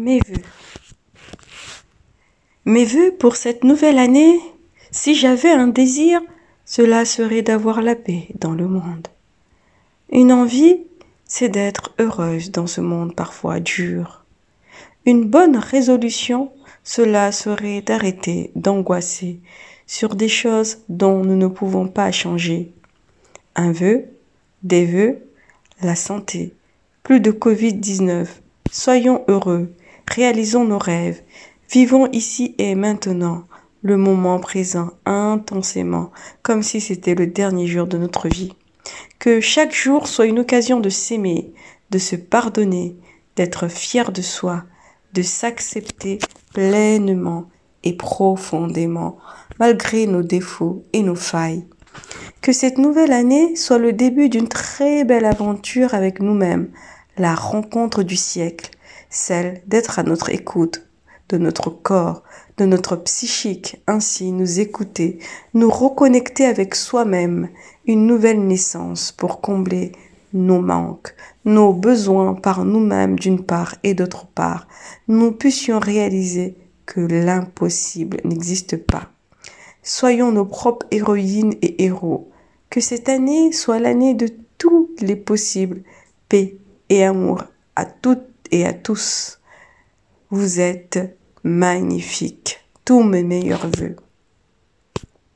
Mes vœux. Mes pour cette nouvelle année, si j'avais un désir, cela serait d'avoir la paix dans le monde. Une envie, c'est d'être heureuse dans ce monde parfois dur. Une bonne résolution, cela serait d'arrêter d'angoisser sur des choses dont nous ne pouvons pas changer. Un vœu, des vœux, la santé, plus de Covid-19. Soyons heureux, réalisons nos rêves, vivons ici et maintenant le moment présent intensément, comme si c'était le dernier jour de notre vie. Que chaque jour soit une occasion de s'aimer, de se pardonner, d'être fier de soi, de s'accepter pleinement et profondément, malgré nos défauts et nos failles. Que cette nouvelle année soit le début d'une très belle aventure avec nous-mêmes, la rencontre du siècle, celle d'être à notre écoute, de notre corps, de notre psychique, ainsi nous écouter, nous reconnecter avec soi-même, une nouvelle naissance pour combler nos manques, nos besoins par nous-mêmes d'une part et d'autre part, nous puissions réaliser que l'impossible n'existe pas. Soyons nos propres héroïnes et héros. Que cette année soit l'année de tous les possibles. Paix et amour à toutes et à tous. Vous êtes magnifiques. Tous mes meilleurs voeux.